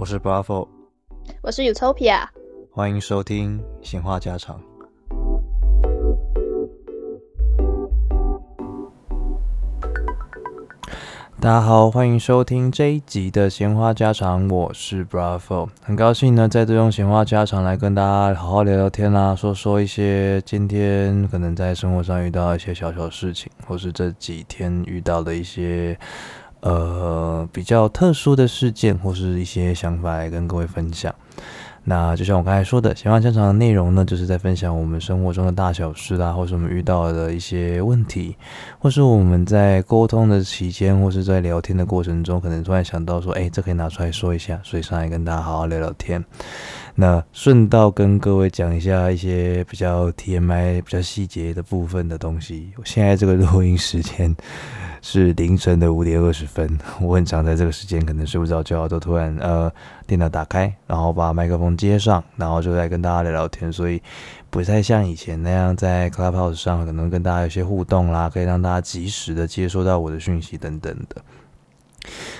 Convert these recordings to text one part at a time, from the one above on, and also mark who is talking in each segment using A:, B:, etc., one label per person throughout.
A: 我是 Bravo，
B: 我是 Utopia，
A: 欢迎收听闲话家常。大家好，欢迎收听这一集的闲话家常，我是 Bravo，很高兴呢，再度用闲话家常来跟大家好好聊聊天啦，说说一些今天可能在生活上遇到一些小小事情，或是这几天遇到的一些呃比较特殊的事件，或是一些想法来跟各位分享。那就像我刚才说的，闲话家常的内容呢，就是在分享我们生活中的大小事啦，或是我们遇到的一些问题，或是我们在沟通的期间，或是在聊天的过程中，可能突然想到说，哎，这可以拿出来说一下，所以上来跟大家好好聊聊天。那顺道跟各位讲一下一些比较 TMI、比较细节的部分的东西。我现在这个录音时间是凌晨的五点二十分，我很常在这个时间可能睡不着觉，都突然呃电脑打开，然后把麦克风接上，然后就在跟大家聊聊天，所以不太像以前那样在 Clubhouse 上可能跟大家有些互动啦，可以让大家及时的接收到我的讯息等等的。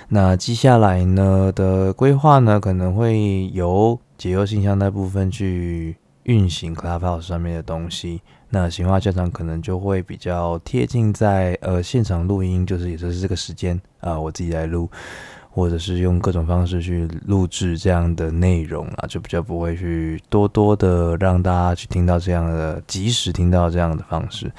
A: 那接下来呢的规划呢，可能会由解忧信箱那部分去运行 Clubhouse 上面的东西。那行话家长可能就会比较贴近在呃现场录音，就是也就是这个时间啊、我自己来录，或者是用各种方式去录制这样的内容啊，就比较不会去多多的让大家去听到这样的及时听到这样的方式。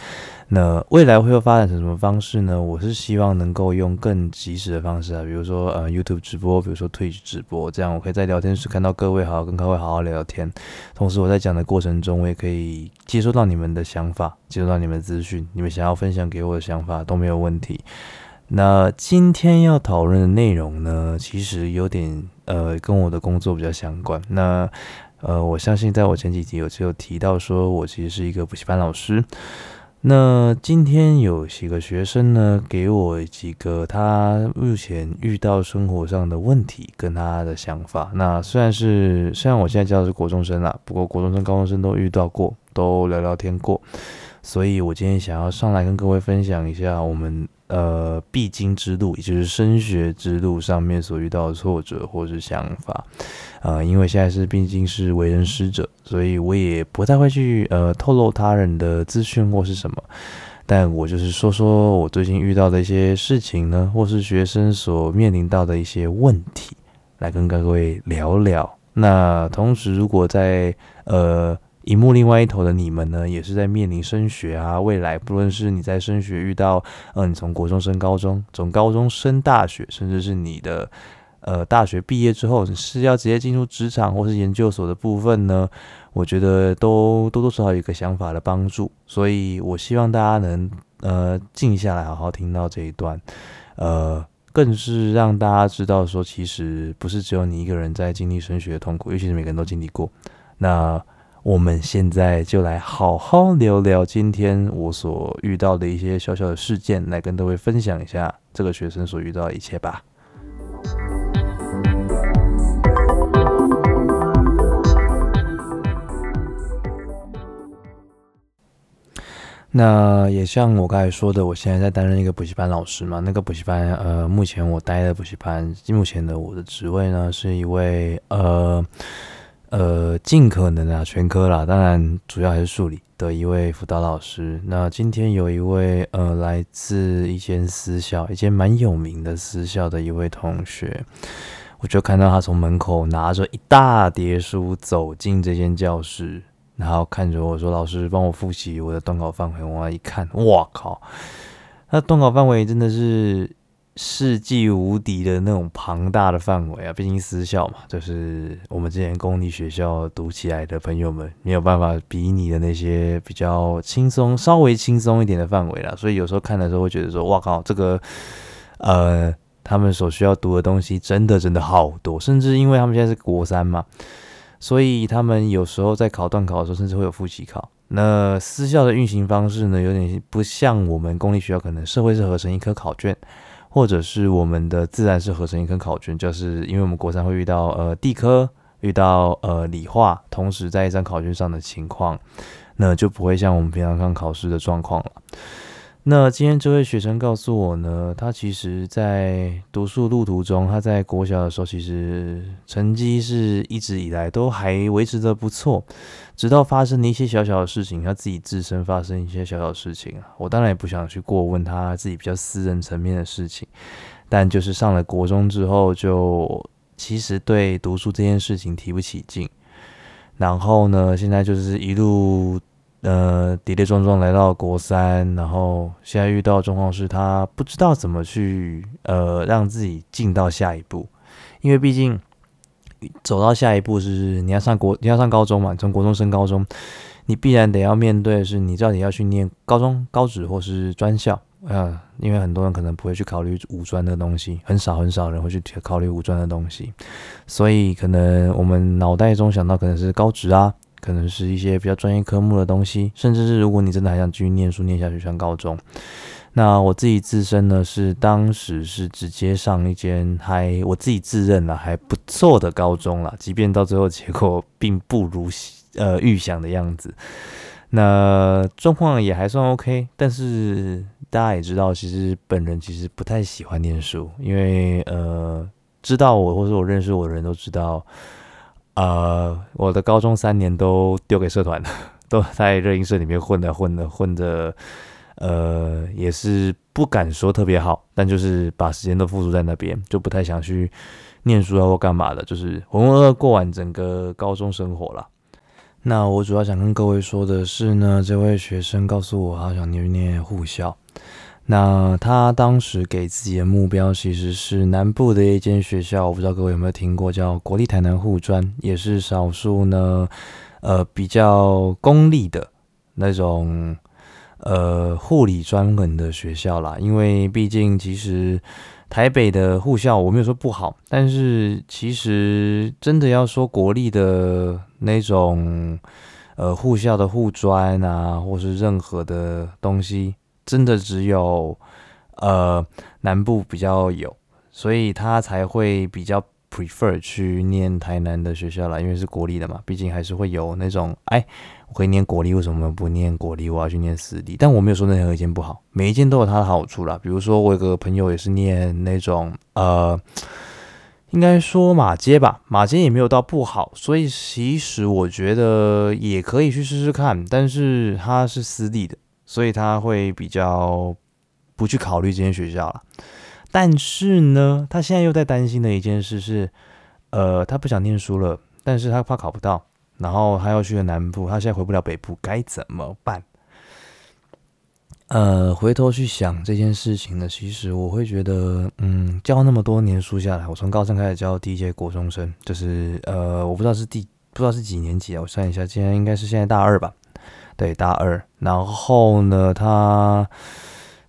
A: 那未来会有发展成什么方式呢？我是希望能够用更及时的方式啊，比如说呃 YouTube 直播，比如说 Twitch 直播，这样我可以在聊天室看到各位，好好跟各位好好聊聊天。同时我在讲的过程中，我也可以接收到你们的想法，接收到你们的资讯，你们想要分享给我的想法都没有问题。那今天要讨论的内容呢，其实有点呃跟我的工作比较相关。那呃，我相信在我前几集有就有提到说，我其实是一个补习班老师。那今天有几个学生呢，给我几个他目前遇到生活上的问题跟他的想法。那虽然是虽然我现在教的是国中生啦，不过国中生、高中生都遇到过，都聊聊天过，所以我今天想要上来跟各位分享一下我们。呃，必经之路，也就是升学之路上面所遇到的挫折或是想法，呃，因为现在是毕竟是为人师者，所以我也不太会去呃透露他人的资讯或是什么，但我就是说说我最近遇到的一些事情呢，或是学生所面临到的一些问题，来跟各位聊聊。那同时，如果在呃。荧幕另外一头的你们呢，也是在面临升学啊，未来不论是你在升学遇到，嗯、呃，你从国中升高中，从高中升大学，甚至是你的呃大学毕业之后你是要直接进入职场或是研究所的部分呢，我觉得都多多少少有一个想法的帮助，所以我希望大家能呃静下来好好听到这一段，呃，更是让大家知道说，其实不是只有你一个人在经历升学的痛苦，尤其是每个人都经历过，那。我们现在就来好好聊聊今天我所遇到的一些小小的事件，来跟各位分享一下这个学生所遇到的一切吧。那也像我刚才说的，我现在在担任一个补习班老师嘛。那个补习班，呃，目前我待的补习班，目前的我的职位呢，是一位呃。呃，尽可能啊，全科啦，当然主要还是数理的一位辅导老师。那今天有一位呃，来自一间私校，一间蛮有名的私校的一位同学，我就看到他从门口拿着一大叠书走进这间教室，然后看着我说：“老师，帮我复习我的段考范围。”我一看，哇靠，那段考范围真的是。世纪无敌的那种庞大的范围啊，毕竟私校嘛，就是我们之前公立学校读起来的朋友们没有办法比拟的那些比较轻松、稍微轻松一点的范围啦。所以有时候看的时候会觉得说，哇靠，这个呃，他们所需要读的东西真的真的好多，甚至因为他们现在是国三嘛，所以他们有时候在考段考的时候，甚至会有复习考。那私校的运行方式呢，有点不像我们公立学校，可能社会是合成一科考卷。或者是我们的自然是合成一科考卷，就是因为我们国三会遇到呃地科，遇到呃理化，同时在一张考卷上的情况，那就不会像我们平常上考试的状况了。那今天这位学生告诉我呢，他其实在读书路途中，他在国小的时候，其实成绩是一直以来都还维持得不错，直到发生了一些小小的事情，他自己自身发生一些小小事情啊。我当然也不想去过问他自己比较私人层面的事情，但就是上了国中之后，就其实对读书这件事情提不起劲，然后呢，现在就是一路。呃，跌跌撞撞来到国三，然后现在遇到状况是他不知道怎么去呃让自己进到下一步，因为毕竟走到下一步是你要上国你要上高中嘛，从国中升高中，你必然得要面对的是你到底要去念高中高职或是专校啊，呃，因为很多人可能不会去考虑五专的东西，很少很少人会去考虑五专的东西，所以可能我们脑袋中想到可能是高职啊。可能是一些比较专业科目的东西，甚至是如果你真的还想继续念书念下去上高中，那我自己自身呢是当时是直接上一间还我自己自认了还不错的高中了，即便到最后结果并不如呃预想的样子，那状况也还算 OK，但是大家也知道，其实本人其实不太喜欢念书，因为呃知道我或者我认识我的人都知道。呃，我的高中三年都丢给社团了，都在热音社里面混的混的混的，呃，也是不敢说特别好，但就是把时间都付出在那边，就不太想去念书啊或干嘛的，就是浑浑噩噩过完整个高中生活了。那我主要想跟各位说的是呢，这位学生告诉我，他想念一念护校。那他当时给自己的目标其实是南部的一间学校，我不知道各位有没有听过，叫国立台南护专，也是少数呢，呃，比较公立的那种呃护理专门的学校啦。因为毕竟其实台北的护校我没有说不好，但是其实真的要说国立的那种呃护校的护专啊，或是任何的东西。真的只有，呃，南部比较有，所以他才会比较 prefer 去念台南的学校啦，因为是国立的嘛，毕竟还是会有那种，哎，我可以念国立，为什么不念国立？我要去念私立？但我没有说任何一间不好，每一件都有它的好处啦。比如说，我有个朋友也是念那种，呃，应该说马街吧，马街也没有到不好，所以其实我觉得也可以去试试看，但是它是私立的。所以他会比较不去考虑这间学校了，但是呢，他现在又在担心的一件事是，呃，他不想念书了，但是他怕考不到，然后他要去了南部，他现在回不了北部，该怎么办？呃，回头去想这件事情呢，其实我会觉得，嗯，教那么多年书下来，我从高三开始教第一届国中生，就是呃，我不知道是第不知道是几年级啊，我算一下，今天应该是现在大二吧。对，大二，然后呢，他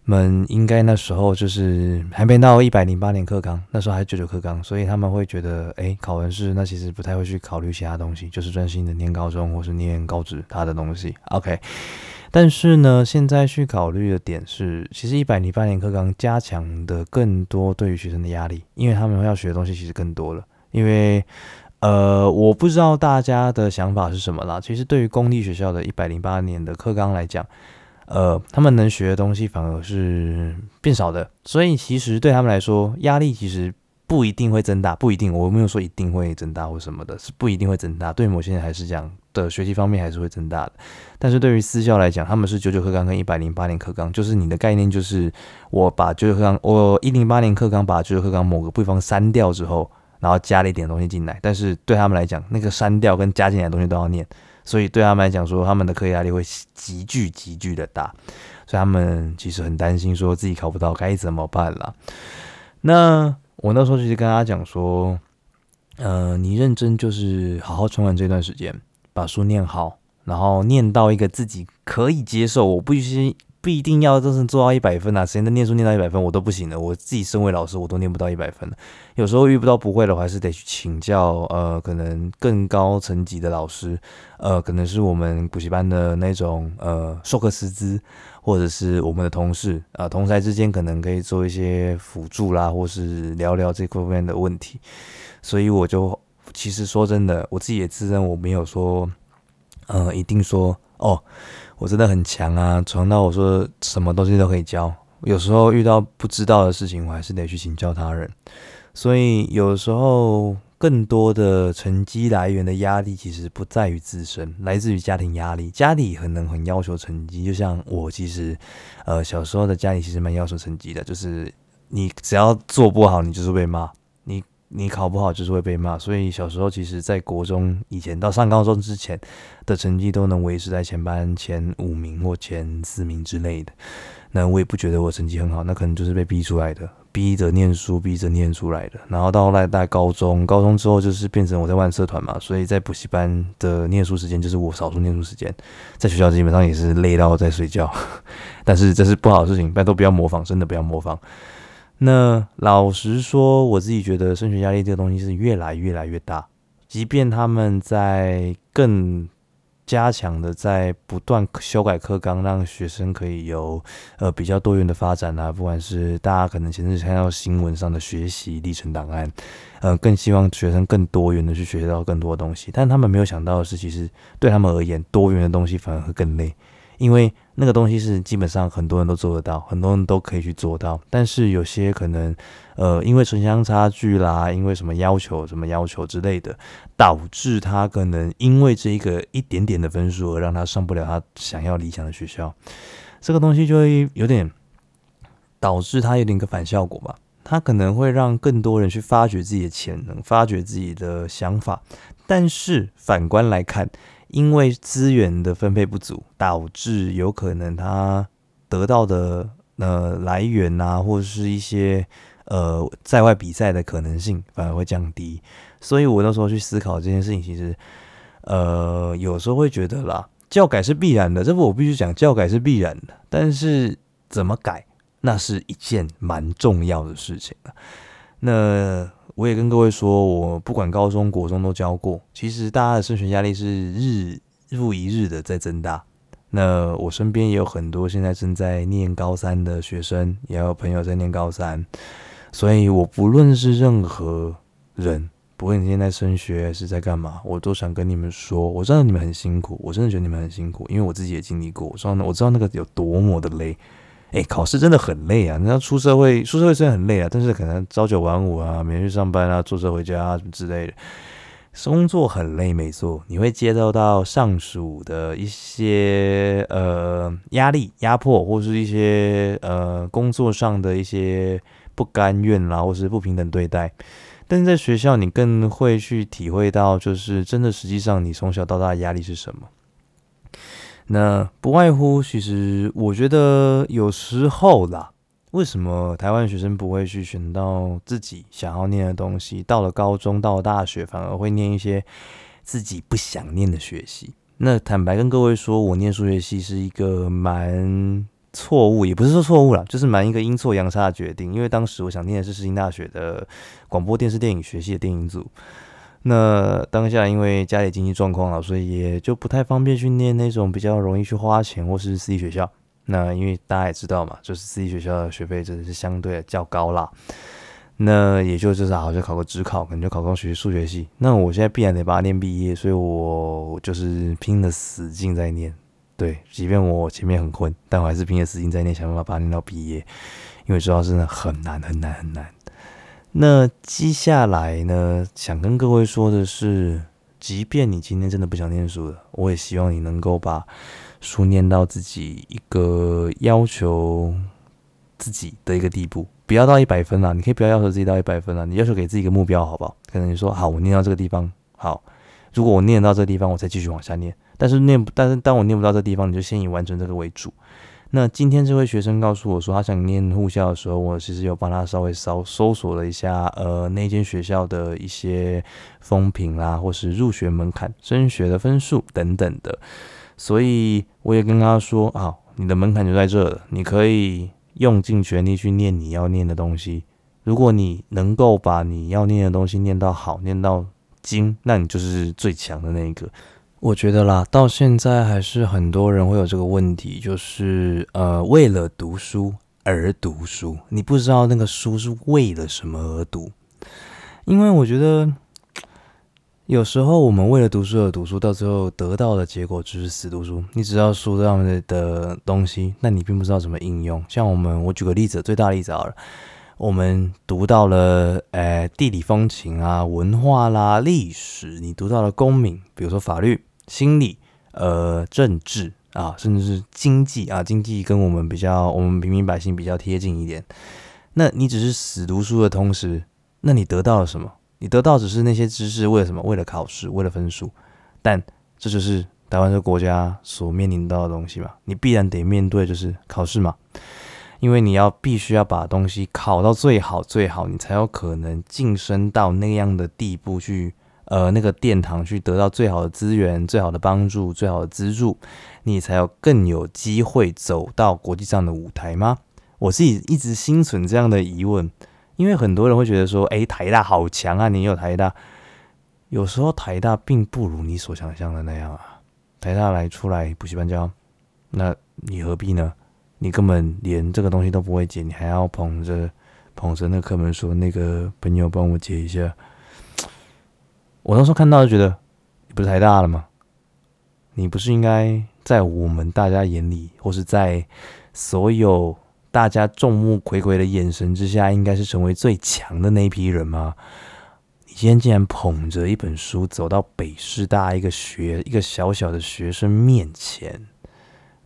A: 们应该那时候就是还没到一百零八年课纲，那时候还九九课纲，所以他们会觉得，哎，考完试那其实不太会去考虑其他东西，就是专心的念高中或是念高职他的东西。OK，但是呢，现在去考虑的点是，其实一百零八年课纲加强的更多对于学生的压力，因为他们要学的东西其实更多了，因为。呃，我不知道大家的想法是什么啦。其实对于公立学校的一百零八年的课纲来讲，呃，他们能学的东西反而是变少的，所以其实对他们来说，压力其实不一定会增大，不一定，我没有说一定会增大或什么的，是不一定会增大。对某些人还是讲的学习方面还是会增大的，但是对于私校来讲，他们是九九课纲跟一百零八年课纲，就是你的概念就是我把九九课纲，我一零八年课纲把九九课纲某个地方删掉之后。然后加了一点东西进来，但是对他们来讲，那个删掉跟加进来的东西都要念，所以对他们来讲说，他们的课业压力会急剧急剧的大，所以他们其实很担心，说自己考不到该怎么办啦。那我那时候其实跟他讲说，呃，你认真就是好好存完这段时间，把书念好，然后念到一个自己可以接受，我不需。不一定要真正做到一百分啊！谁能念书念到一百分，我都不行的。我自己身为老师，我都念不到一百分。有时候遇不到不会的，我还是得去请教。呃，可能更高层级的老师，呃，可能是我们补习班的那种呃授课师资，或者是我们的同事啊、呃，同侪之间可能可以做一些辅助啦，或是聊聊这方面的问题。所以我就其实说真的，我自己也自认我没有说，呃，一定说。哦，我真的很强啊，强到我说什么东西都可以教。有时候遇到不知道的事情，我还是得去请教他人。所以有时候更多的成绩来源的压力，其实不在于自身，来自于家庭压力。家里可能很要求成绩，就像我其实，呃，小时候的家里其实蛮要求成绩的，就是你只要做不好，你就是被骂。你考不好就是会被骂，所以小时候其实，在国中以前到上高中之前的成绩都能维持在前班前五名或前四名之类的。那我也不觉得我成绩很好，那可能就是被逼出来的，逼着念书，逼着念出来的。然后到后来在高中，高中之后就是变成我在玩社团嘛，所以在补习班的念书时间就是我少数念书时间，在学校基本上也是累到在睡觉。但是这是不好的事情，大家都不要模仿，真的不要模仿。那老实说，我自己觉得升学压力这个东西是越来越来越大，即便他们在更。加强的在不断修改课纲，让学生可以有呃比较多元的发展啊。不管是大家可能前阵看到新闻上的学习历程档案，呃，更希望学生更多元的去学习到更多的东西。但他们没有想到的是，其实对他们而言，多元的东西反而会更累。因为那个东西是基本上很多人都做得到，很多人都可以去做到。但是有些可能，呃，因为城乡差距啦，因为什么要求、什么要求之类的，导致他可能因为这一个一点点的分数而让他上不了他想要理想的学校。这个东西就会有点导致他有点个反效果吧。他可能会让更多人去发掘自己的潜能，发掘自己的想法。但是反观来看，因为资源的分配不足，导致有可能他得到的呃来源啊，或者是一些呃在外比赛的可能性反而会降低。所以我那时候去思考这件事情，其实呃有时候会觉得啦，教改是必然的，这不我必须讲，教改是必然的。但是怎么改，那是一件蛮重要的事情。那。我也跟各位说，我不管高中、国中都教过。其实大家的升学压力是日复一日的在增大。那我身边也有很多现在正在念高三的学生，也有朋友在念高三。所以我不论是任何人，不论你现在升学是在干嘛，我都想跟你们说，我知道你们很辛苦，我真的觉得你们很辛苦，因为我自己也经历过。我知道，我知道那个有多么的累。哎、考试真的很累啊！你要出社会，出社会虽然很累啊，但是可能朝九晚五啊，每天去上班啊，坐车回家啊什么之类的，工作很累没错。你会接受到上属的一些呃压力、压迫，或是一些呃工作上的一些不甘愿啦，或是不平等对待。但是在学校，你更会去体会到，就是真的，实际上你从小到大的压力是什么。那不外乎，其实我觉得有时候啦，为什么台湾学生不会去选到自己想要念的东西？到了高中，到了大学，反而会念一些自己不想念的学习。那坦白跟各位说，我念数学系是一个蛮错误，也不是说错误啦，就是蛮一个阴错阳差的决定。因为当时我想念的是世新大学的广播电视电影学系的电影组。那当下因为家里经济状况了，所以也就不太方便去念那种比较容易去花钱或是私立学校。那因为大家也知道嘛，就是私立学校的学费真的是相对较高啦。那也就就是好，就考个职考，可能就考个学数学系。那我现在必然得把它念毕业，所以我就是拼了死劲在念。对，即便我前面很困，但我还是拼了死劲在念，想办法把它念到毕业。因为主要是真的很难很难很难。那接下来呢，想跟各位说的是，即便你今天真的不想念书了，我也希望你能够把书念到自己一个要求自己的一个地步，不要到一百分啦，你可以不要要求自己到一百分啦，你要求给自己一个目标，好不好？可能你说好，我念到这个地方，好，如果我念到这个地方，我再继续往下念。但是念，但是当我念不到这个地方，你就先以完成这个为主。那今天这位学生告诉我说，他想念护校的时候，我其实有帮他稍微搜搜索了一下，呃，那间学校的一些风评啦，或是入学门槛、升学的分数等等的。所以我也跟他说，啊，你的门槛就在这了，你可以用尽全力去念你要念的东西。如果你能够把你要念的东西念到好，念到精，那你就是最强的那一个。我觉得啦，到现在还是很多人会有这个问题，就是呃，为了读书而读书，你不知道那个书是为了什么而读。因为我觉得有时候我们为了读书而读书，到最后得到的结果就是死读书。你只要书上面的东西，那你并不知道怎么应用。像我们，我举个例子，最大例子好了，我们读到了，呃，地理风情啊、文化啦、历史，你读到了公民，比如说法律、心理、呃，政治啊，甚至是经济啊，经济跟我们比较，我们平民百姓比较贴近一点。那你只是死读书的同时，那你得到了什么？你得到只是那些知识，为了什么？为了考试，为了分数。但这就是台湾这个国家所面临到的东西嘛。你必然得面对，就是考试嘛。因为你要必须要把东西考到最好最好，你才有可能晋升到那样的地步去，呃，那个殿堂去得到最好的资源、最好的帮助、最好的资助，你才有更有机会走到国际上的舞台吗？我自己一直心存这样的疑问。因为很多人会觉得说，哎，台大好强啊！你有台大，有时候台大并不如你所想象的那样啊。台大来出来补习班教，那你何必呢？你根本连这个东西都不会解，你还要捧着捧着那课本说，那个朋友帮我解一下。我那时候看到就觉得，你不是台大了吗？你不是应该在我们大家眼里，或是在所有。大家众目睽睽的眼神之下，应该是成为最强的那一批人吗？你今天竟然捧着一本书走到北师大一个学一个小小的学生面前，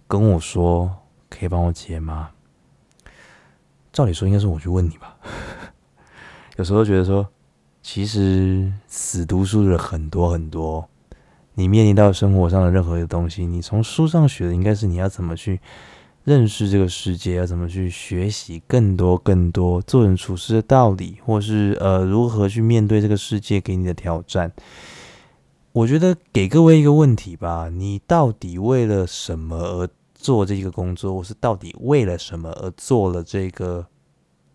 A: 跟我说：“可以帮我解吗？”照理说应该是我去问你吧。有时候觉得说，其实死读书的很多很多，你面临到生活上的任何的东西，你从书上学的应该是你要怎么去。认识这个世界，要怎么去学习更多更多做人处事的道理，或是呃如何去面对这个世界给你的挑战？我觉得给各位一个问题吧：你到底为了什么而做这个工作，或是到底为了什么而做了这个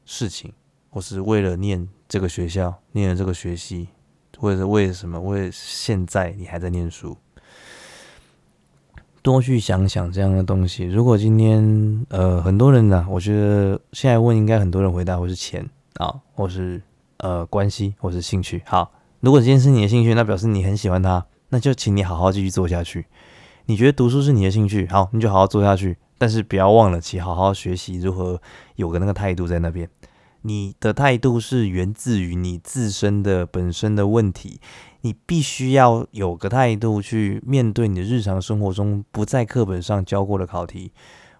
A: 事情，或是为了念这个学校、念了这个学系，或者是为什么？为现在你还在念书？多去想想这样的东西。如果今天，呃，很多人呢，我觉得现在问应该很多人回答或是钱啊，或是呃关系，或是兴趣。好，如果今天是你的兴趣，那表示你很喜欢它，那就请你好好继续做下去。你觉得读书是你的兴趣，好，你就好好做下去。但是不要忘了去好好学习如何有个那个态度在那边。你的态度是源自于你自身的本身的问题。你必须要有个态度去面对你的日常生活中不在课本上教过的考题，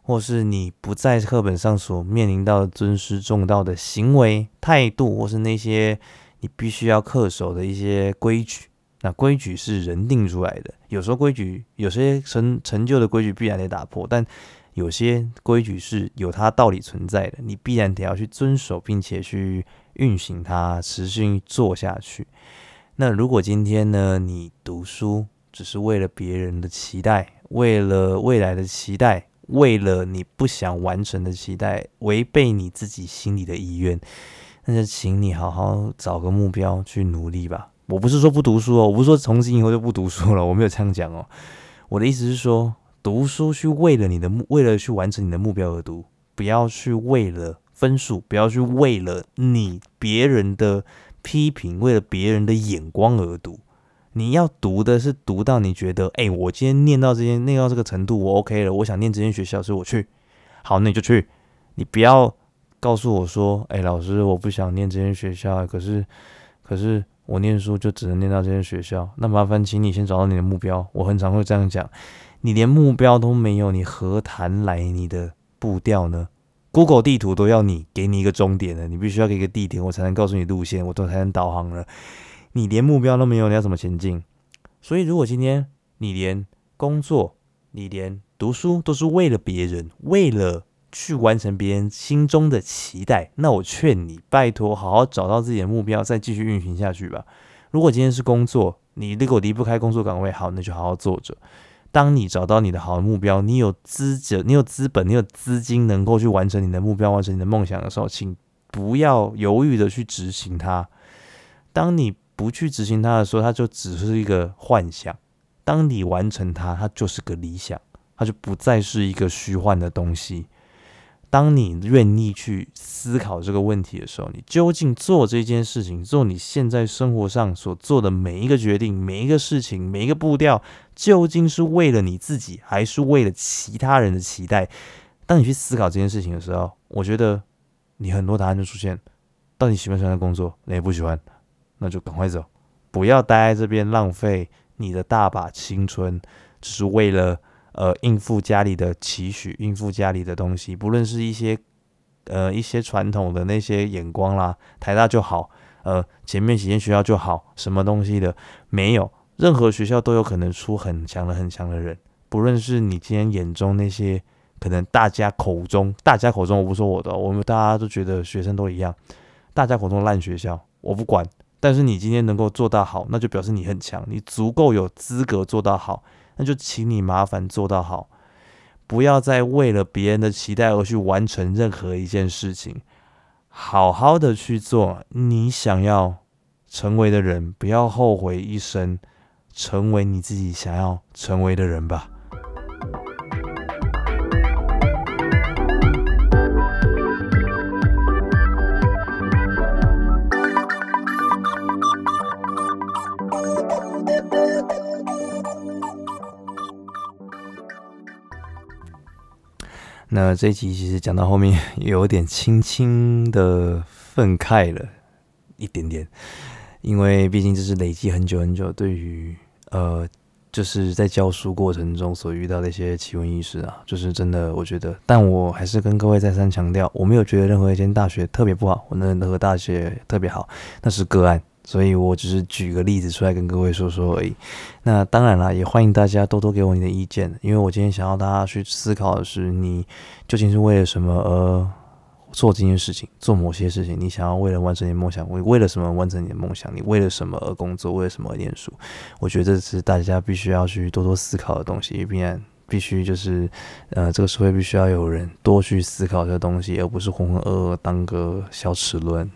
A: 或是你不在课本上所面临到尊师重道的行为态度，或是那些你必须要恪守的一些规矩。那规矩是人定出来的，有时候规矩有些成成就的规矩必然得打破，但有些规矩是有它道理存在的，你必然得要去遵守，并且去运行它，持续做下去。那如果今天呢，你读书只是为了别人的期待，为了未来的期待，为了你不想完成的期待，违背你自己心里的意愿，那就请你好好找个目标去努力吧。我不是说不读书哦，我不是说从今以后就不读书了，我没有这样讲哦。我的意思是说，读书去为了你的目，为了去完成你的目标而读，不要去为了分数，不要去为了你别人的。批评为了别人的眼光而读，你要读的是读到你觉得，哎、我今天念到这些，念到这个程度，我 OK 了，我想念这间学校，所以我去。好，那你就去。你不要告诉我说，哎、老师，我不想念这间学校，可是，可是我念书就只能念到这间学校。那麻烦，请你先找到你的目标。我很常会这样讲，你连目标都没有，你何谈来你的步调呢？Google 地图都要你给你一个终点了，你必须要给一个地点，我才能告诉你路线，我都才能导航了。你连目标都没有，你要怎么前进？所以，如果今天你连工作、你连读书都是为了别人，为了去完成别人心中的期待，那我劝你，拜托好好找到自己的目标，再继续运行下去吧。如果今天是工作，你如果离不开工作岗位，好，那就好好做着。当你找到你的好的目标，你有资质，你有资本，你有资金，能够去完成你的目标，完成你的梦想的时候，请不要犹豫的去执行它。当你不去执行它的时候，它就只是一个幻想；当你完成它，它就是个理想，它就不再是一个虚幻的东西。当你愿意去思考这个问题的时候，你究竟做这件事情，做你现在生活上所做的每一个决定、每一个事情、每一个步调，究竟是为了你自己，还是为了其他人的期待？当你去思考这件事情的时候，我觉得你很多答案就出现。到底喜不喜欢工作？你也不喜欢，那就赶快走，不要待在这边浪费你的大把青春，只是为了。呃，应付家里的期许，应付家里的东西，不论是一些呃一些传统的那些眼光啦，台大就好，呃，前面几间学校就好，什么东西的没有，任何学校都有可能出很强的很强的人，不论是你今天眼中那些可能大家口中，大家口中我不说我的，我们大家都觉得学生都一样，大家口中烂学校我不管，但是你今天能够做到好，那就表示你很强，你足够有资格做到好。那就请你麻烦做到好，不要再为了别人的期待而去完成任何一件事情，好好的去做你想要成为的人，不要后悔一生，成为你自己想要成为的人吧。那这一集其实讲到后面 有点轻轻的愤慨了一点点，因为毕竟这是累积很久很久，对于呃，就是在教书过程中所遇到的一些奇闻异事啊，就是真的，我觉得，但我还是跟各位再三强调，我没有觉得任何一间大学特别不好，我任何大学特别好，那是个案。所以我只是举个例子出来跟各位说说而已。那当然啦，也欢迎大家多多给我你的意见，因为我今天想要大家去思考的是，你究竟是为了什么而做这件事情，做某些事情。你想要为了完成你的梦想，为为了什么完成你的梦想？你为了什么而工作？为了什么而念书？我觉得这是大家必须要去多多思考的东西，必然必须就是呃，这个社会必须要有人多去思考这个东西，而不是浑浑噩噩当个小齿轮。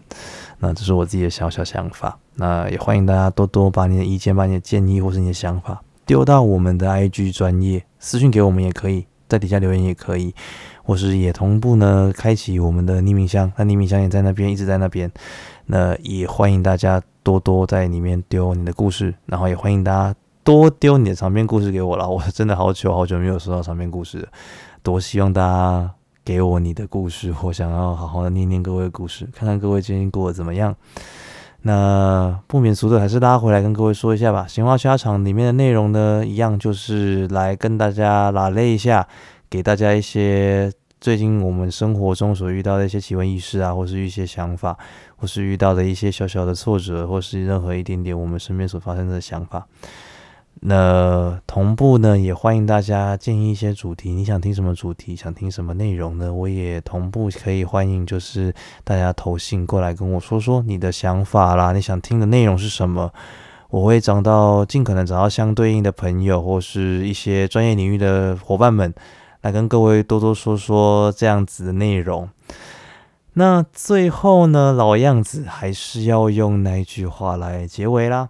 A: 那这是我自己的小小想法，那也欢迎大家多多把你的意见、把你的建议或是你的想法丢到我们的 IG 专业私信给我们也可以，在底下留言也可以，或是也同步呢开启我们的匿名箱，那匿名箱也在那边，一直在那边。那也欢迎大家多多在里面丢你的故事，然后也欢迎大家多丢你的长篇故事给我了。我真的好久好久没有收到长篇故事了，多希望大家。给我你的故事，我想要好好的念念各位的故事，看看各位今天过得怎么样。那不免俗的，还是拉回来跟各位说一下吧。闲话家常里面的内容呢，一样就是来跟大家拉累一下，给大家一些最近我们生活中所遇到的一些奇闻异事啊，或是一些想法，或是遇到的一些小小的挫折，或是任何一点点我们身边所发生的想法。那同步呢，也欢迎大家建议一些主题，你想听什么主题，想听什么内容呢？我也同步可以欢迎，就是大家投信过来跟我说说你的想法啦，你想听的内容是什么？我会找到尽可能找到相对应的朋友或是一些专业领域的伙伴们，来跟各位多多说说这样子的内容。那最后呢，老样子还是要用那句话来结尾啦。